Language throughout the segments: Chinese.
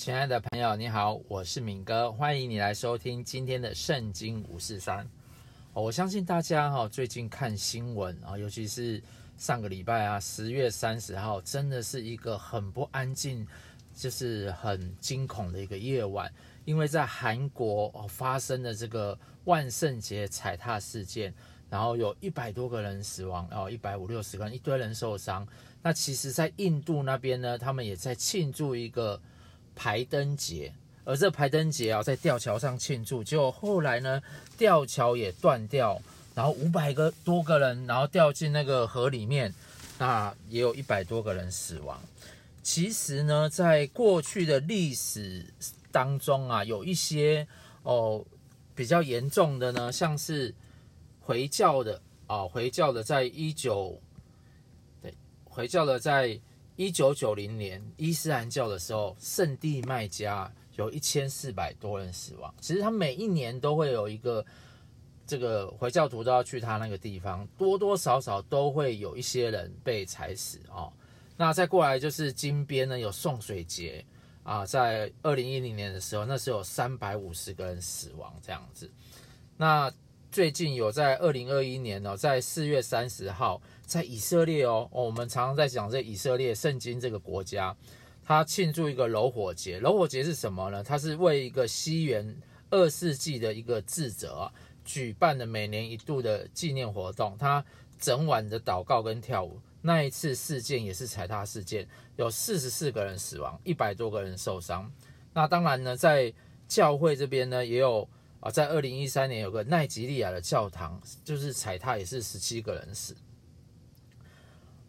亲爱的朋友，你好，我是敏哥，欢迎你来收听今天的圣经五四三。我相信大家哈最近看新闻啊，尤其是上个礼拜啊，十月三十号，真的是一个很不安静，就是很惊恐的一个夜晚，因为在韩国哦发生的这个万圣节踩踏事件，然后有一百多个人死亡哦，一百五六十个人，一堆人受伤。那其实，在印度那边呢，他们也在庆祝一个。排灯节，而这排灯节啊，在吊桥上庆祝，结果后来呢，吊桥也断掉，然后五百个多个人，然后掉进那个河里面，那也有一百多个人死亡。其实呢，在过去的历史当中啊，有一些哦比较严重的呢，像是回教的啊，回教的在一九，对，回教的在。一九九零年伊斯兰教的时候，圣地麦加有一千四百多人死亡。其实他每一年都会有一个这个回教徒都要去他那个地方，多多少少都会有一些人被踩死哦。那再过来就是金边呢，有送水节啊，在二零一零年的时候，那时候有三百五十个人死亡这样子。那最近有在二零二一年呢，在四月三十号。在以色列哦，我们常常在讲这以色列圣经这个国家，它庆祝一个柔火节。柔火节是什么呢？它是为一个西元二世纪的一个智者举办的每年一度的纪念活动。他整晚的祷告跟跳舞。那一次事件也是踩踏事件，有四十四个人死亡，一百多个人受伤。那当然呢，在教会这边呢，也有啊，在二零一三年有个奈及利亚的教堂，就是踩踏也是十七个人死。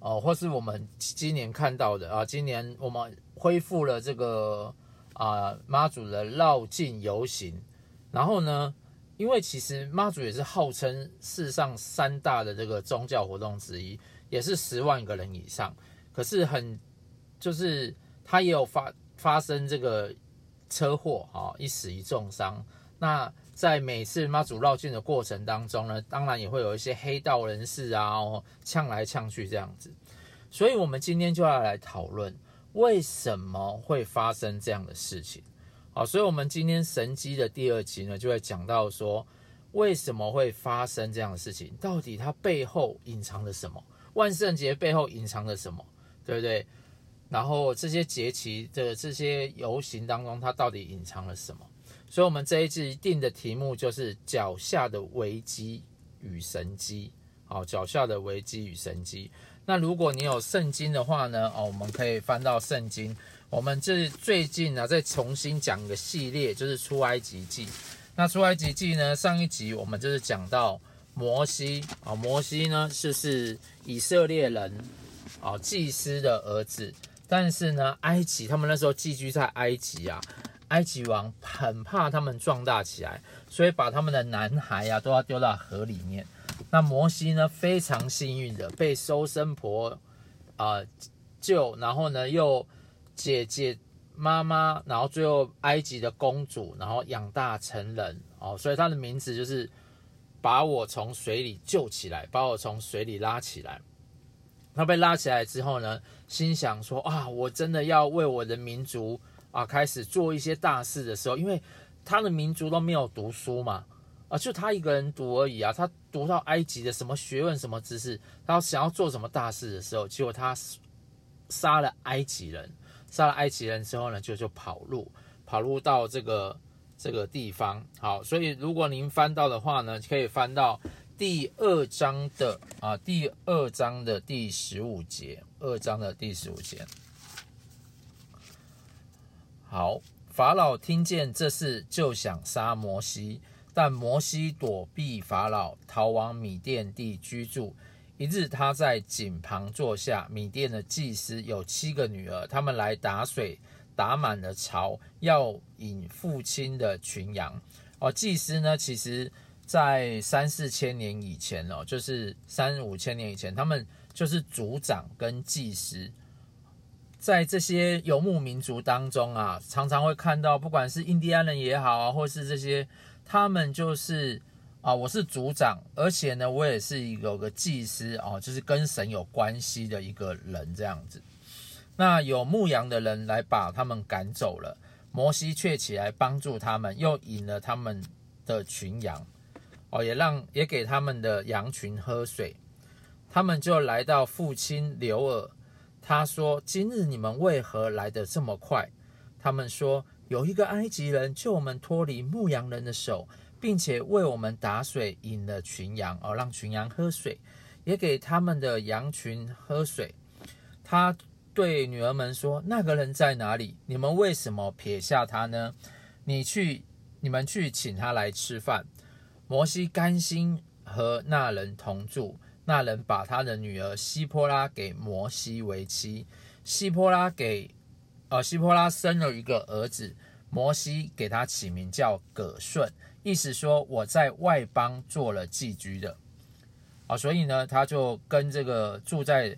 哦，或是我们今年看到的啊，今年我们恢复了这个啊妈祖的绕境游行，然后呢，因为其实妈祖也是号称世上三大的这个宗教活动之一，也是十万个人以上，可是很就是他也有发发生这个车祸啊，一死一重伤，那。在每次妈祖绕境的过程当中呢，当然也会有一些黑道人士啊，呛来呛去这样子。所以，我们今天就要来讨论为什么会发生这样的事情。好，所以我们今天神机的第二集呢，就会讲到说，为什么会发生这样的事情？到底它背后隐藏了什么？万圣节背后隐藏了什么？对不对？然后这些节期的这些游行当中，它到底隐藏了什么？所以，我们这一集定的题目就是脚下的危机与神迹。好，脚下的危机与神迹。那如果你有圣经的话呢？哦，我们可以翻到圣经。我们这最近呢，再重新讲一个系列，就是出埃及记。那出埃及记呢，上一集我们就是讲到摩西啊，摩西呢就是以色列人啊祭司的儿子，但是呢，埃及他们那时候寄居在埃及啊。埃及王很怕他们壮大起来，所以把他们的男孩呀、啊、都要丢到河里面。那摩西呢，非常幸运的被收生婆啊、救，然后呢又姐姐妈妈，然后最后埃及的公主，然后养大成人哦，所以他的名字就是把我从水里救起来，把我从水里拉起来。他被拉起来之后呢，心想说啊，我真的要为我的民族。啊，开始做一些大事的时候，因为他的民族都没有读书嘛，啊，就他一个人读而已啊。他读到埃及的什么学问、什么知识，他想要做什么大事的时候，结果他杀了埃及人，杀了埃及人之后呢，就就跑路，跑路到这个这个地方。好，所以如果您翻到的话呢，可以翻到第二章的啊，第二章的第十五节，二章的第十五节。好，法老听见这事，就想杀摩西，但摩西躲避法老，逃往米甸地居住。一日，他在井旁坐下，米甸的祭司有七个女儿，他们来打水，打满了槽，要引父亲的群羊。哦，祭司呢，其实在三四千年以前哦，就是三五千年以前，他们就是族长跟祭司。在这些游牧民族当中啊，常常会看到，不管是印第安人也好啊，或是这些，他们就是啊，我是族长，而且呢，我也是有个祭司啊，就是跟神有关系的一个人这样子。那有牧羊的人来把他们赶走了，摩西却起来帮助他们，又引了他们的群羊，哦，也让也给他们的羊群喝水。他们就来到父亲流珥，他说：“今日你们为何来得这么快？”他们说：“有一个埃及人救我们脱离牧羊人的手，并且为我们打水，引了群羊，哦，让群羊喝水，也给他们的羊群喝水。”他。对女儿们说：“那个人在哪里？你们为什么撇下他呢？你去，你们去请他来吃饭。”摩西甘心和那人同住。那人把他的女儿西波拉给摩西为妻。西波拉给，呃，西波拉生了一个儿子。摩西给他起名叫葛顺，意思说我在外邦做了寄居的。啊，所以呢，他就跟这个住在。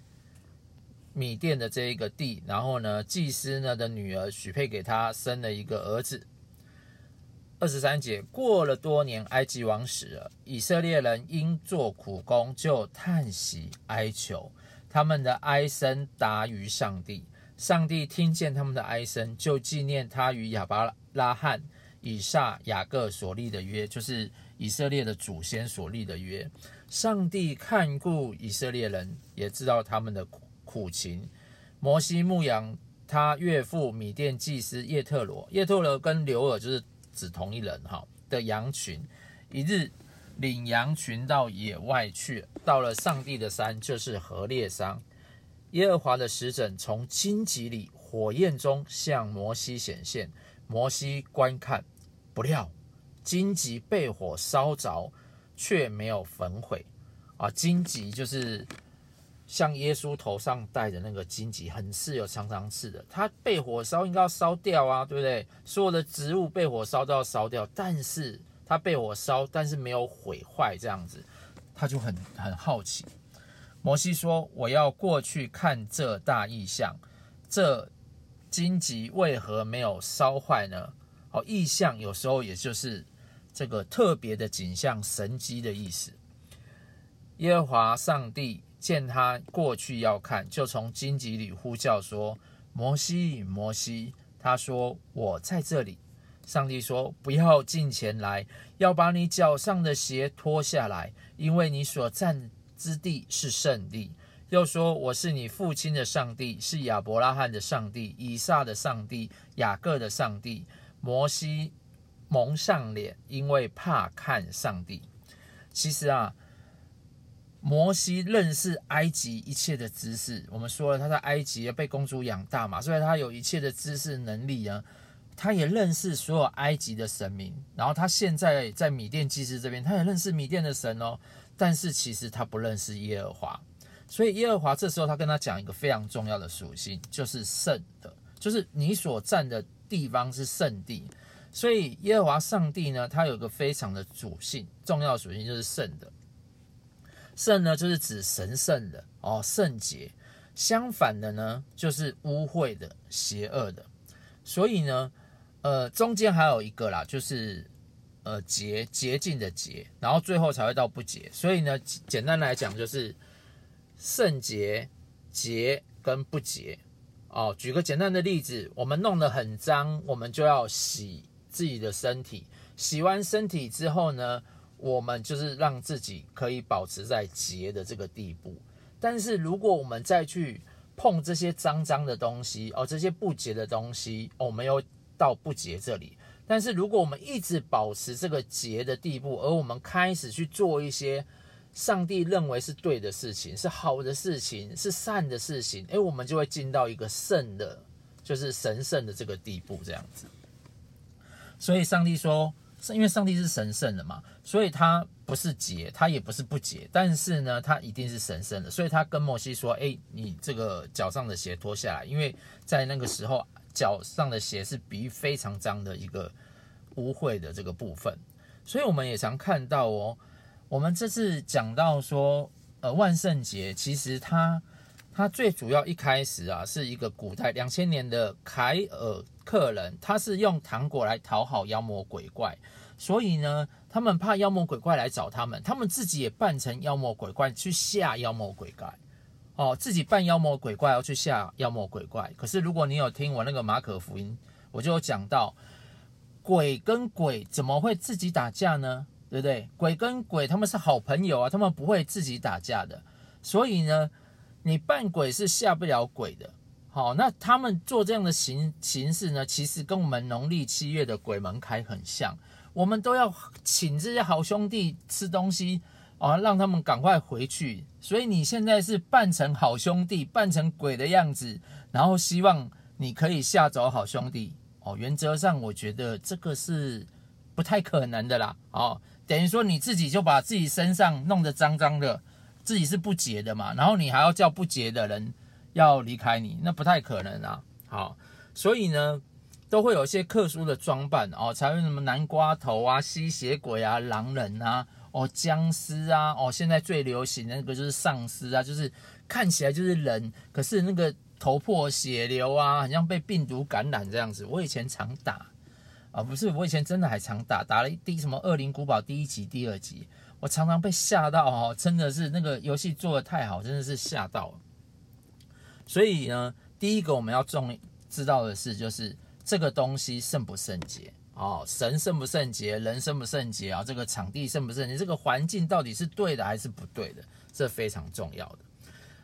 米甸的这一个地，然后呢，祭司呢的女儿许配给他，生了一个儿子。二十三节，过了多年，埃及王死了，以色列人因做苦工，就叹息哀求，他们的哀声达于上帝。上帝听见他们的哀声，就纪念他与亚伯拉罕、以撒、雅各所立的约，就是以色列的祖先所立的约。上帝看顾以色列人，也知道他们的苦。苦情，摩西牧养他岳父米甸祭司叶特罗，叶特罗跟刘尔就是指同一人哈的羊群。一日领羊群到野外去，到了上帝的山，就是何烈山。耶和华的使者从荆棘里火焰中向摩西显现，摩西观看，不料荆棘被火烧着，却没有焚毁。啊，荆棘就是。像耶稣头上戴的那个荆棘，很刺，有长长刺的。它被火烧，应该要烧掉啊，对不对？所有的植物被火烧都要烧掉，但是它被火烧，但是没有毁坏，这样子，他就很很好奇。摩西说：“我要过去看这大异象，这荆棘为何没有烧坏呢？”哦，异象有时候也就是这个特别的景象、神迹的意思。耶和华上帝。见他过去要看，就从荆棘里呼叫说：“摩西，摩西。”他说：“我在这里。”上帝说：“不要近前来，要把你脚上的鞋脱下来，因为你所站之地是圣地。”又说：“我是你父亲的上帝，是亚伯拉罕的上帝，以撒的上帝，雅各的上帝。”摩西蒙上脸，因为怕看上帝。其实啊。摩西认识埃及一切的知识，我们说了他在埃及被公主养大嘛，所以他有一切的知识能力啊。他也认识所有埃及的神明，然后他现在在米甸祭司这边，他也认识米甸的神哦。但是其实他不认识耶和华，所以耶和华这时候他跟他讲一个非常重要的属性，就是圣的，就是你所站的地方是圣地。所以耶和华上帝呢，他有个非常的属性，重要属性就是圣的。圣呢，就是指神圣的哦，圣洁；相反的呢，就是污秽的、邪恶的。所以呢，呃，中间还有一个啦，就是呃洁洁净的洁，然后最后才会到不洁。所以呢，简单来讲就是圣洁、洁跟不洁。哦，举个简单的例子，我们弄得很脏，我们就要洗自己的身体。洗完身体之后呢，我们就是让自己可以保持在洁的这个地步，但是如果我们再去碰这些脏脏的东西哦，这些不洁的东西，哦，没有到不洁这里。但是如果我们一直保持这个洁的地步，而我们开始去做一些上帝认为是对的事情、是好的事情、是善的事情，诶，我们就会进到一个圣的，就是神圣的这个地步，这样子。所以上帝说。是因为上帝是神圣的嘛，所以他不是洁，他也不是不洁，但是呢，他一定是神圣的。所以他跟摩西说：“哎，你这个脚上的鞋脱下来，因为在那个时候，脚上的鞋是比喻非常脏的一个污秽的这个部分。所以我们也常看到哦，我们这次讲到说，呃，万圣节其实它它最主要一开始啊，是一个古代两千年的凯尔。客人他是用糖果来讨好妖魔鬼怪，所以呢，他们怕妖魔鬼怪来找他们，他们自己也扮成妖魔鬼怪去吓妖魔鬼怪，哦，自己扮妖魔鬼怪要去吓妖魔鬼怪。可是如果你有听我那个马可福音，我就有讲到，鬼跟鬼怎么会自己打架呢？对不对？鬼跟鬼他们是好朋友啊，他们不会自己打架的。所以呢，你扮鬼是吓不了鬼的。好，那他们做这样的形形式呢，其实跟我们农历七月的鬼门开很像。我们都要请这些好兄弟吃东西啊，让他们赶快回去。所以你现在是扮成好兄弟，扮成鬼的样子，然后希望你可以吓走好兄弟哦。原则上，我觉得这个是不太可能的啦。哦，等于说你自己就把自己身上弄得脏脏的。自己是不洁的嘛，然后你还要叫不洁的人要离开你，那不太可能啊。好，所以呢，都会有一些特殊的装扮哦，才会什么南瓜头啊、吸血鬼啊、狼人啊、哦僵尸啊、哦现在最流行的那个就是丧尸啊，就是看起来就是人，可是那个头破血流啊，好像被病毒感染这样子。我以前常打啊，不是，我以前真的还常打，打了第什么《恶灵古堡》第一集、第二集。我常常被吓到哦，真的是那个游戏做得太好，真的是吓到了。所以呢，第一个我们要重知道的是，就是这个东西圣不圣洁哦，神圣不圣洁，人圣不圣洁啊，这个场地圣不圣洁，这个环境到底是对的还是不对的，这非常重要的。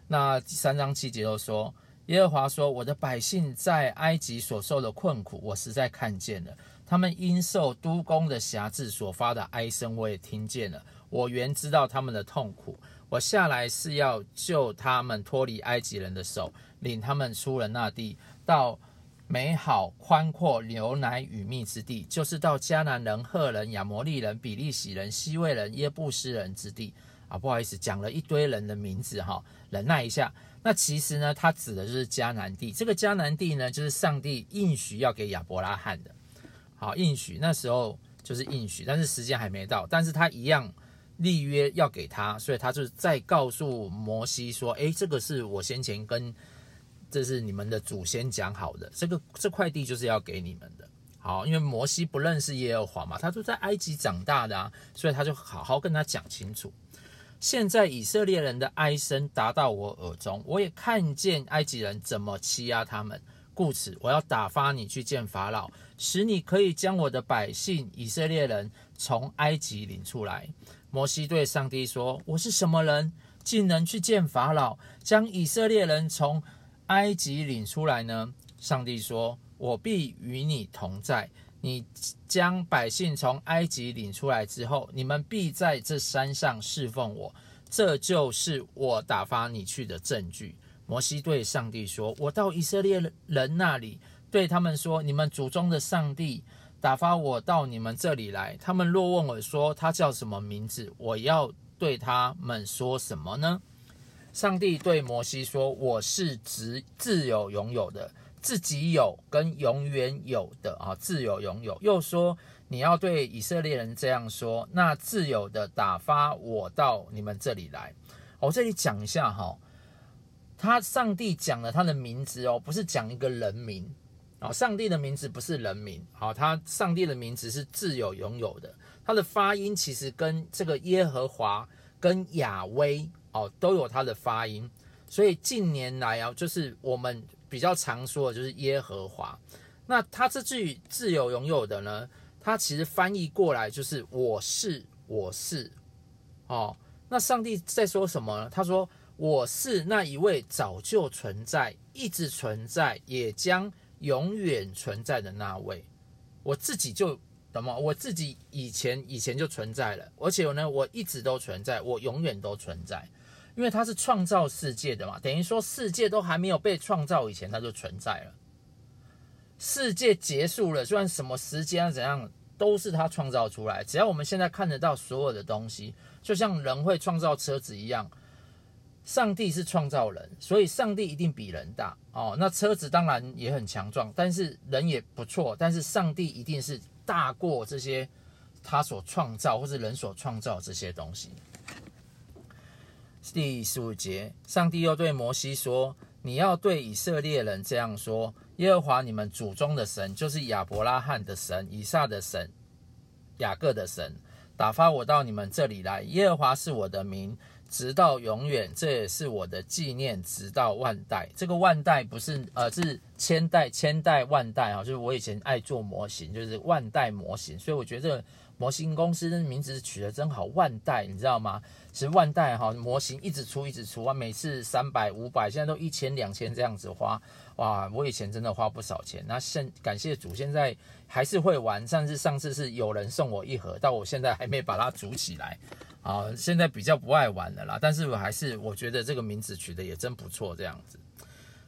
那第三章七节又说，耶和华说：“我的百姓在埃及所受的困苦，我实在看见了；他们因受督工的辖制所发的哀声，我也听见了。”我原知道他们的痛苦，我下来是要救他们脱离埃及人的手，领他们出了那地，到美好宽阔、牛奶与蜜之地，就是到迦南人、赫人、亚摩利人、比利洗人、希未人、耶布斯人之地。啊，不好意思，讲了一堆人的名字哈，忍耐一下。那其实呢，它指的就是迦南地。这个迦南地呢，就是上帝应许要给亚伯拉罕的。好，应许那时候就是应许，但是时间还没到，但是他一样。立约要给他，所以他就再告诉摩西说：“诶，这个是我先前跟这是你们的祖先讲好的，这个这块地就是要给你们的。好，因为摩西不认识耶和华嘛，他就在埃及长大的啊，所以他就好好跟他讲清楚。现在以色列人的哀声达到我耳中，我也看见埃及人怎么欺压他们，故此我要打发你去见法老，使你可以将我的百姓以色列人从埃及领出来。”摩西对上帝说：“我是什么人，竟能去见法老，将以色列人从埃及领出来呢？”上帝说：“我必与你同在。你将百姓从埃及领出来之后，你们必在这山上侍奉我。这就是我打发你去的证据。”摩西对上帝说：“我到以色列人那里，对他们说：你们祖宗的上帝。”打发我到你们这里来，他们若问我说他叫什么名字，我要对他们说什么呢？上帝对摩西说：“我是自自有拥有的，自己有跟永远有的啊，自有拥有。”又说：“你要对以色列人这样说，那自有的打发我到你们这里来。”我这里讲一下哈，他上帝讲了他的名字哦，不是讲一个人名。哦，上帝的名字不是人名，好，他上帝的名字是自有拥有的，他的发音其实跟这个耶和华跟亚威哦都有他的发音，所以近年来啊，就是我们比较常说的就是耶和华。那他这句自有拥有的呢，他其实翻译过来就是我是我是哦。那上帝在说什么呢？他说我是那一位早就存在、一直存在，也将。永远存在的那位，我自己就什么？我自己以前以前就存在了，而且呢，我一直都存在，我永远都存在，因为他是创造世界的嘛，等于说世界都还没有被创造以前，他就存在了。世界结束了，虽然什么时间怎样，都是他创造出来。只要我们现在看得到所有的东西，就像人会创造车子一样。上帝是创造人，所以上帝一定比人大哦。那车子当然也很强壮，但是人也不错。但是上帝一定是大过这些他所创造或是人所创造这些东西。第十五节，上帝又对摩西说：“你要对以色列人这样说：耶和华你们祖宗的神，就是亚伯拉罕的神、以撒的神、雅各的神，打发我到你们这里来。耶和华是我的名。”直到永远，这也是我的纪念，直到万代。这个万代不是呃，是千代，千代万代啊，就是我以前爱做模型，就是万代模型，所以我觉得这个模型公司的名字取得真好，万代，你知道吗？其实万代哈，模型一直出，一直出啊，每次三百、五百，现在都一千、两千这样子花，哇！我以前真的花不少钱。那现感谢主，现在还是会玩。上次上次是有人送我一盒，但我现在还没把它组起来。啊，现在比较不爱玩了啦，但是我还是我觉得这个名字取得也真不错，这样子。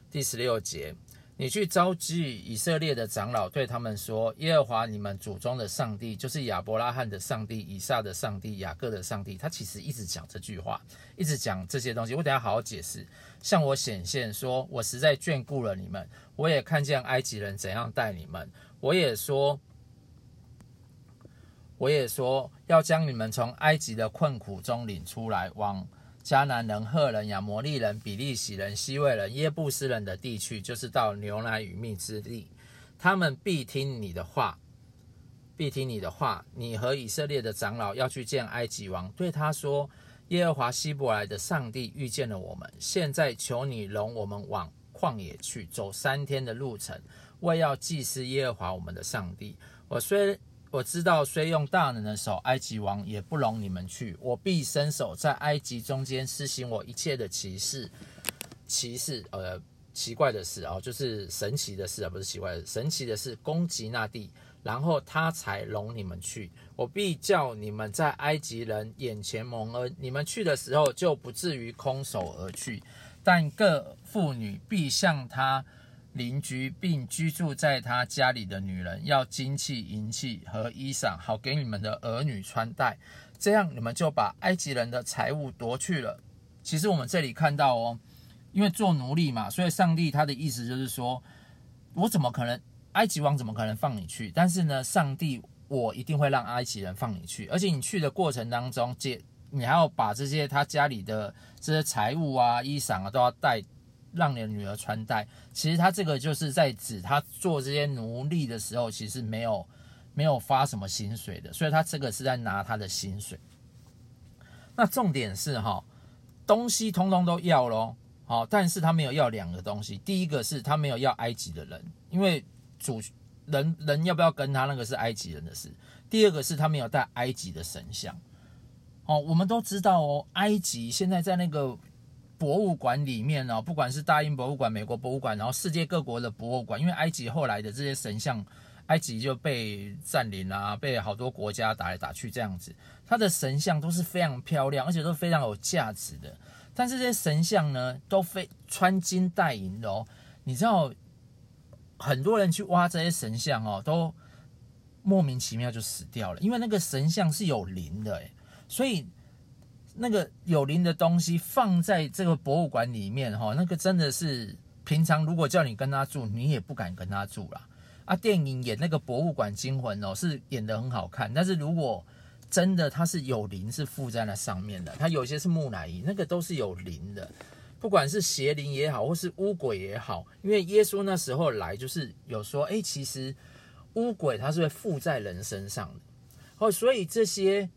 第十六节。你去召集以色列的长老，对他们说：“耶和华你们祖宗的上帝，就是亚伯拉罕的上帝、以撒的上帝、雅各的上帝。”他其实一直讲这句话，一直讲这些东西。我等下好好解释。向我显现说：“我实在眷顾了你们，我也看见埃及人怎样待你们。我也说，我也说要将你们从埃及的困苦中领出来，往。”迦南人、赫人、亚摩利人、比利洗人、希未人、耶布斯人的地区，就是到牛奶与蜜之地。他们必听你的话，必听你的话。你和以色列的长老要去见埃及王，对他说：“耶和华希伯来的上帝遇见了我们，现在求你容我们往旷野去，走三天的路程，为要祭司耶和华我们的上帝。我虽……”我知道，虽用大能的手，埃及王也不容你们去。我必伸手在埃及中间施行我一切的奇事，奇事，呃，奇怪的事啊，就是神奇的事啊，不是奇怪的，神奇的事，攻击那地，然后他才容你们去。我必叫你们在埃及人眼前蒙恩，你们去的时候就不至于空手而去。但各妇女必向他。邻居并居住在他家里的女人要金器、银器和衣裳，好给你们的儿女穿戴。这样你们就把埃及人的财物夺去了。其实我们这里看到哦，因为做奴隶嘛，所以上帝他的意思就是说，我怎么可能埃及王怎么可能放你去？但是呢，上帝我一定会让埃及人放你去，而且你去的过程当中，接你还要把这些他家里的这些财物啊、衣裳啊都要带。让你的女儿穿戴，其实他这个就是在指他做这些奴隶的时候，其实没有没有发什么薪水的，所以他这个是在拿他的薪水。那重点是哈，东西通通都要咯，好，但是他没有要两个东西，第一个是他没有要埃及的人，因为主人人要不要跟他那个是埃及人的事，第二个是他没有带埃及的神像。哦，我们都知道哦，埃及现在在那个。博物馆里面呢，不管是大英博物馆、美国博物馆，然后世界各国的博物馆，因为埃及后来的这些神像，埃及就被占领啊，被好多国家打来打去这样子，它的神像都是非常漂亮，而且都非常有价值的。但是这些神像呢，都非穿金戴银的哦。你知道，很多人去挖这些神像哦，都莫名其妙就死掉了，因为那个神像是有灵的，所以。那个有灵的东西放在这个博物馆里面，哈，那个真的是平常如果叫你跟他住，你也不敢跟他住啦。啊，电影演那个博物馆惊魂哦，是演得很好看，但是如果真的它是有灵，是附在那上面的，它有些是木乃伊，那个都是有灵的，不管是邪灵也好，或是巫鬼也好，因为耶稣那时候来就是有说，哎，其实巫鬼它是会附在人身上的，哦，所以这些。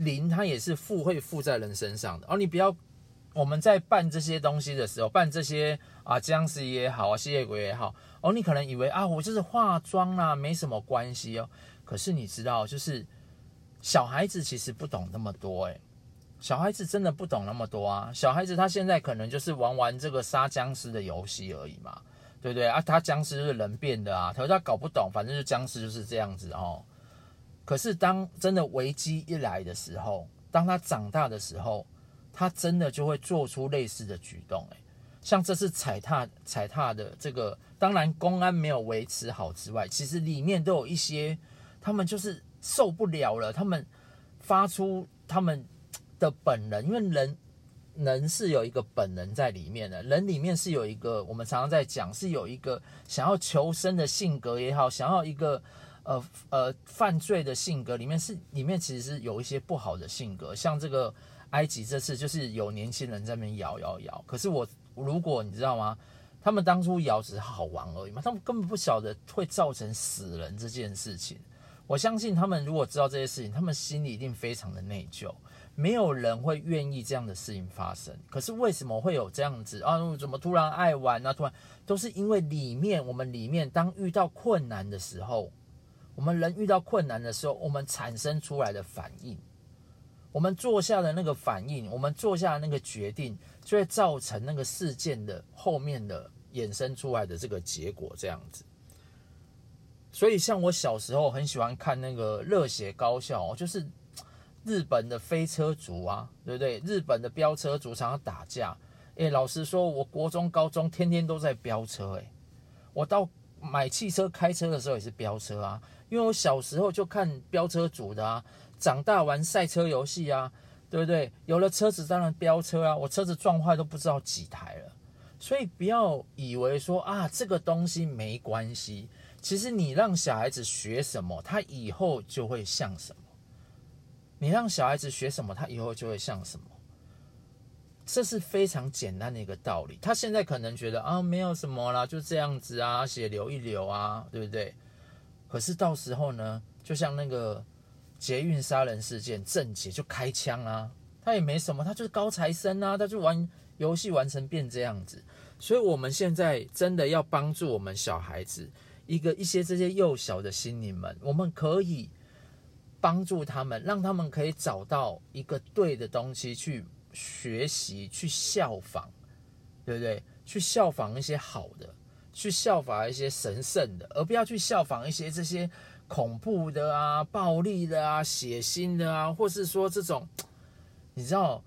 灵它也是附会附在人身上的哦，你不要我们在办这些东西的时候，办这些啊僵尸也好啊吸血鬼也好哦，你可能以为啊我就是化妆啦，没什么关系哦。可是你知道，就是小孩子其实不懂那么多诶，小孩子真的不懂那么多啊。小孩子他现在可能就是玩玩这个杀僵尸的游戏而已嘛，对不对啊？他僵尸是人变的啊，他说他搞不懂，反正就僵尸就是这样子哦。可是，当真的危机一来的时候，当他长大的时候，他真的就会做出类似的举动。像这次踩踏踩踏的这个，当然公安没有维持好之外，其实里面都有一些，他们就是受不了了，他们发出他们的本能，因为人人是有一个本能在里面的，人里面是有一个，我们常常在讲，是有一个想要求生的性格也好，想要一个。呃呃，犯罪的性格里面是里面其实是有一些不好的性格，像这个埃及这次就是有年轻人在那边摇摇摇。可是我如果你知道吗？他们当初摇只是好玩而已嘛，他们根本不晓得会造成死人这件事情。我相信他们如果知道这些事情，他们心里一定非常的内疚，没有人会愿意这样的事情发生。可是为什么会有这样子啊？怎么突然爱玩啊？突然都是因为里面我们里面当遇到困难的时候，我们人遇到困难的时候，我们产生出来的反应，我们做下的那个反应，我们做下的那个决定，就会造成那个事件的后面的衍生出来的这个结果这样子。所以，像我小时候很喜欢看那个《热血高校》，就是日本的飞车族啊，对不对？日本的飙车族常常打架。诶，老实说，我国中、高中天天都在飙车。诶，我到买汽车、开车的时候也是飙车啊，因为我小时候就看飙车组的啊，长大玩赛车游戏啊，对不对？有了车子，当然飙车啊，我车子撞坏都不知道几台了。所以不要以为说啊，这个东西没关系。其实你让小孩子学什么，他以后就会像什么。你让小孩子学什么，他以后就会像什么。这是非常简单的一个道理。他现在可能觉得啊，没有什么啦，就这样子啊，血流一流啊，对不对？可是到时候呢，就像那个捷运杀人事件，郑捷就开枪啊，他也没什么，他就是高材生啊，他就玩游戏玩成变这样子。所以我们现在真的要帮助我们小孩子。一个一些这些幼小的心灵们，我们可以帮助他们，让他们可以找到一个对的东西去学习、去效仿，对不对？去效仿一些好的，去效仿一些神圣的，而不要去效仿一些这些恐怖的啊、暴力的啊、血腥的啊，或是说这种，你知道。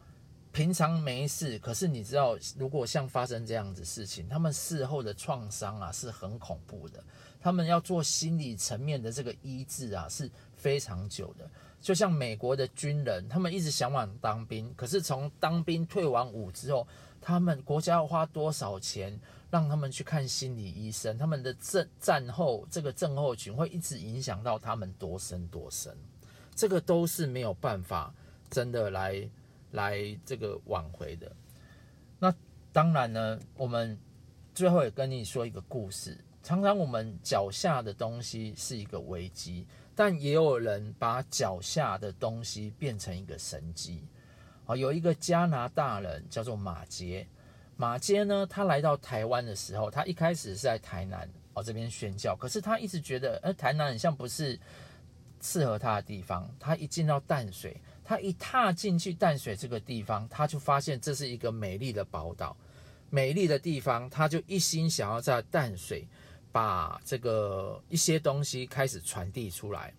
平常没事，可是你知道，如果像发生这样子事情，他们事后的创伤啊是很恐怖的。他们要做心理层面的这个医治啊是非常久的。就像美国的军人，他们一直向往当兵，可是从当兵退完伍之后，他们国家要花多少钱让他们去看心理医生？他们的症战后这个症候群会一直影响到他们多深多深？这个都是没有办法真的来。来这个挽回的，那当然呢，我们最后也跟你说一个故事。常常我们脚下的东西是一个危机，但也有人把脚下的东西变成一个神迹。啊，有一个加拿大人叫做马杰，马街呢，他来到台湾的时候，他一开始是在台南哦这边宣教，可是他一直觉得，呃，台南很像不是适合他的地方。他一进到淡水。他一踏进去淡水这个地方，他就发现这是一个美丽的宝岛，美丽的地方，他就一心想要在淡水把这个一些东西开始传递出来。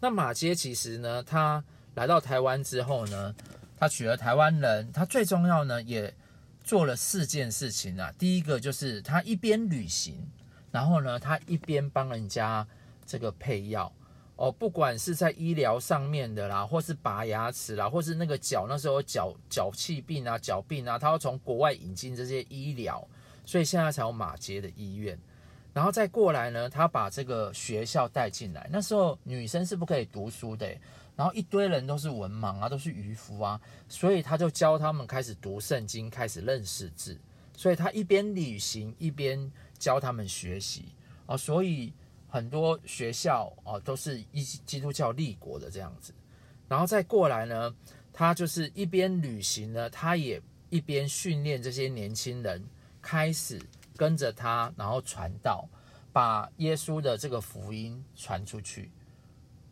那马街其实呢，他来到台湾之后呢，他娶了台湾人，他最重要呢也做了四件事情啊。第一个就是他一边旅行，然后呢，他一边帮人家这个配药。哦，不管是在医疗上面的啦，或是拔牙齿啦，或是那个脚那时候脚脚气病啊、脚病啊，他要从国外引进这些医疗，所以现在才有马街的医院。然后再过来呢，他把这个学校带进来。那时候女生是不可以读书的，然后一堆人都是文盲啊，都是渔夫啊，所以他就教他们开始读圣经，开始认识字。所以他一边旅行一边教他们学习啊，所以。很多学校啊，都是一基督教立国的这样子，然后再过来呢，他就是一边旅行呢，他也一边训练这些年轻人，开始跟着他，然后传道，把耶稣的这个福音传出去。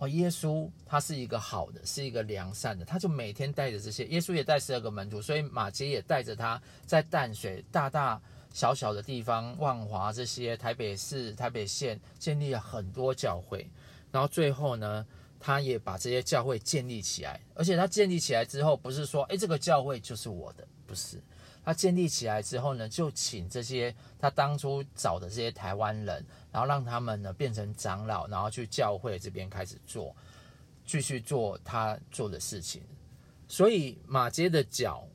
哦，耶稣他是一个好的，是一个良善的，他就每天带着这些，耶稣也带十二个门徒，所以马偕也带着他在淡水大大。小小的地方，万华这些台北市、台北县建立了很多教会，然后最后呢，他也把这些教会建立起来。而且他建立起来之后，不是说，诶，这个教会就是我的，不是。他建立起来之后呢，就请这些他当初找的这些台湾人，然后让他们呢变成长老，然后去教会这边开始做，继续做他做的事情。所以马街的脚，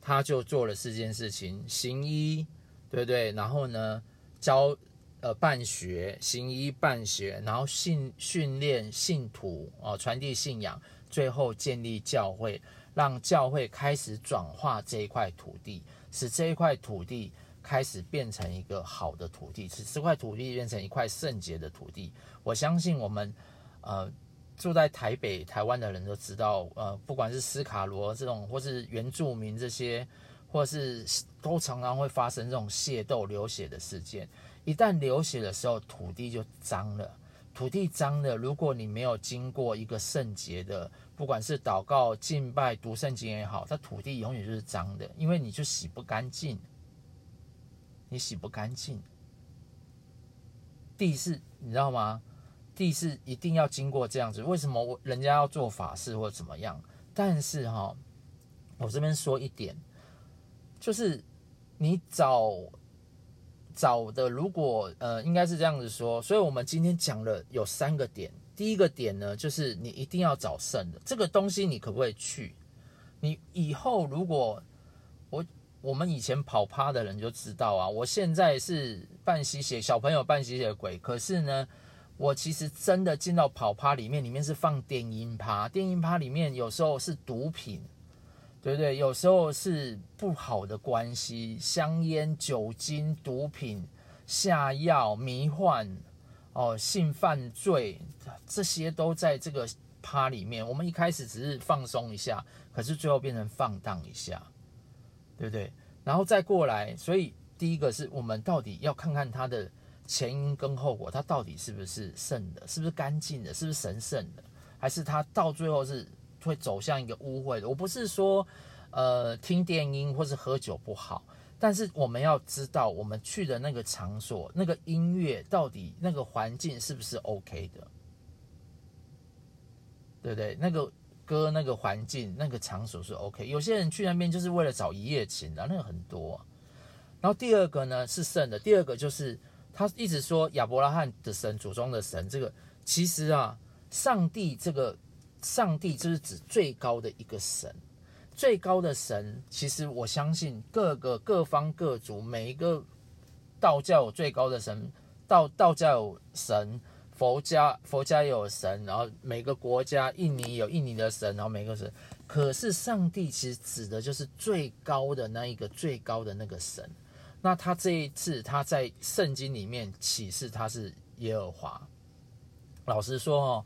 他就做了四件事情：行医。对不对？然后呢，教呃办学，行医办学，然后训训练信徒啊、呃，传递信仰，最后建立教会，让教会开始转化这一块土地，使这一块土地开始变成一个好的土地，使这块土地变成一块圣洁的土地。我相信我们呃住在台北、台湾的人都知道，呃，不管是斯卡罗这种，或是原住民这些，或是都常常会发生这种械斗、流血的事件。一旦流血的时候，土地就脏了。土地脏了，如果你没有经过一个圣洁的，不管是祷告、敬拜、读圣经也好，它土地永远就是脏的，因为你就洗不干净，你洗不干净。地是，你知道吗？地是一定要经过这样子，为什么我人家要做法事或怎么样？但是哈，我这边说一点，就是你找找的，如果呃，应该是这样子说。所以我们今天讲了有三个点，第一个点呢，就是你一定要找圣的这个东西，你可不可以去？你以后如果我们以前跑趴的人就知道啊，我现在是半吸血小朋友半吸血鬼，可是呢。我其实真的进到跑趴里面，里面是放电音趴，电音趴里面有时候是毒品，对不对？有时候是不好的关系，香烟、酒精、毒品、下药、迷幻，哦，性犯罪，这些都在这个趴里面。我们一开始只是放松一下，可是最后变成放荡一下，对不对？然后再过来，所以第一个是我们到底要看看他的。前因跟后果，它到底是不是圣的？是不是干净的？是不是神圣的？还是它到最后是会走向一个污秽的？我不是说，呃，听电音或是喝酒不好，但是我们要知道，我们去的那个场所，那个音乐到底那个环境是不是 OK 的？对不对？那个歌、那个环境、那个场所是 OK。有些人去那边就是为了找一夜情的，那个很多。然后第二个呢是圣的，第二个就是。他一直说亚伯拉罕的神，祖宗的神，这个其实啊，上帝这个上帝就是指最高的一个神，最高的神。其实我相信各个各方各族，每一个道教有最高的神，道道教有神，佛家佛家有神，然后每个国家，印尼有印尼的神，然后每个神。可是上帝其实指的就是最高的那一个最高的那个神。那他这一次他在圣经里面启示他是耶和华。老实说哦，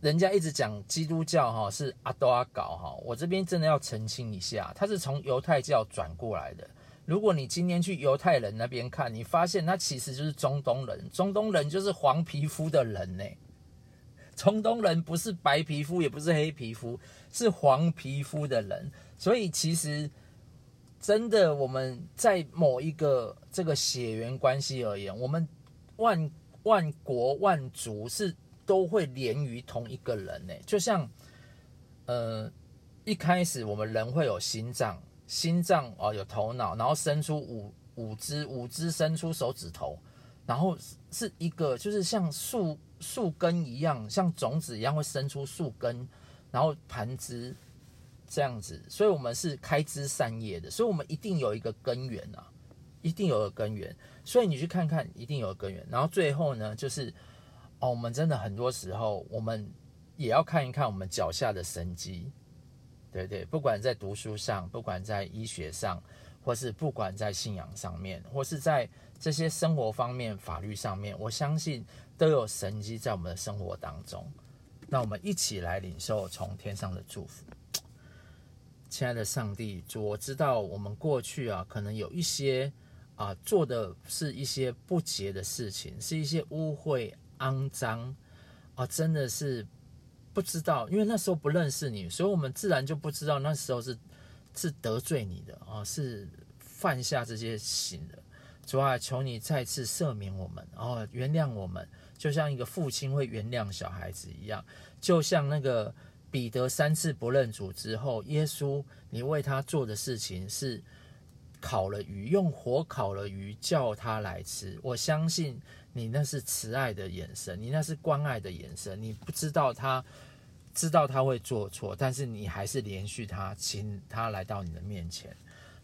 人家一直讲基督教哈是阿多阿搞哈，我这边真的要澄清一下，他是从犹太教转过来的。如果你今天去犹太人那边看，你发现他其实就是中东人，中东人就是黄皮肤的人呢。中东人不是白皮肤，也不是黑皮肤，是黄皮肤的人，所以其实。真的，我们在某一个这个血缘关系而言，我们万万国万族是都会连于同一个人呢。就像，呃，一开始我们人会有心脏，心脏哦有头脑，然后伸出五五只，五只伸出手指头，然后是一个就是像树树根一样，像种子一样会生出树根，然后盘枝。这样子，所以我们是开枝散叶的，所以我们一定有一个根源啊，一定有个根源。所以你去看看，一定有个根源。然后最后呢，就是哦，我们真的很多时候，我们也要看一看我们脚下的神迹，对对？不管在读书上，不管在医学上，或是不管在信仰上面，或是在这些生活方面、法律上面，我相信都有神迹在我们的生活当中。那我们一起来领受从天上的祝福。亲爱的上帝，主，我知道我们过去啊，可能有一些啊做的是一些不洁的事情，是一些污秽、肮脏啊，真的是不知道，因为那时候不认识你，所以我们自然就不知道那时候是是得罪你的啊，是犯下这些行的。主啊，求你再次赦免我们，然后原谅我们，就像一个父亲会原谅小孩子一样，就像那个。彼得三次不认主之后，耶稣，你为他做的事情是烤了鱼，用火烤了鱼，叫他来吃。我相信你那是慈爱的眼神，你那是关爱的眼神。你不知道他知道他会做错，但是你还是连续他，请他来到你的面前。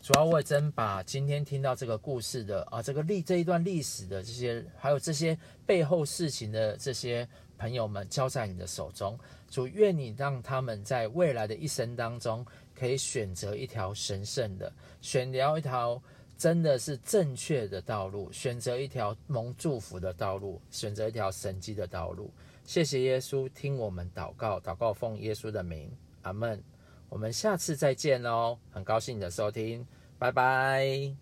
主要我也真把今天听到这个故事的啊，这个历这一段历史的这些，还有这些背后事情的这些朋友们交在你的手中。主，愿你让他们在未来的一生当中，可以选择一条神圣的，选聊一条真的是正确的道路，选择一条蒙祝福的道路，选择一条神迹的道路。谢谢耶稣，听我们祷告，祷告奉耶稣的名，阿门。我们下次再见哦，很高兴你的收听，拜拜。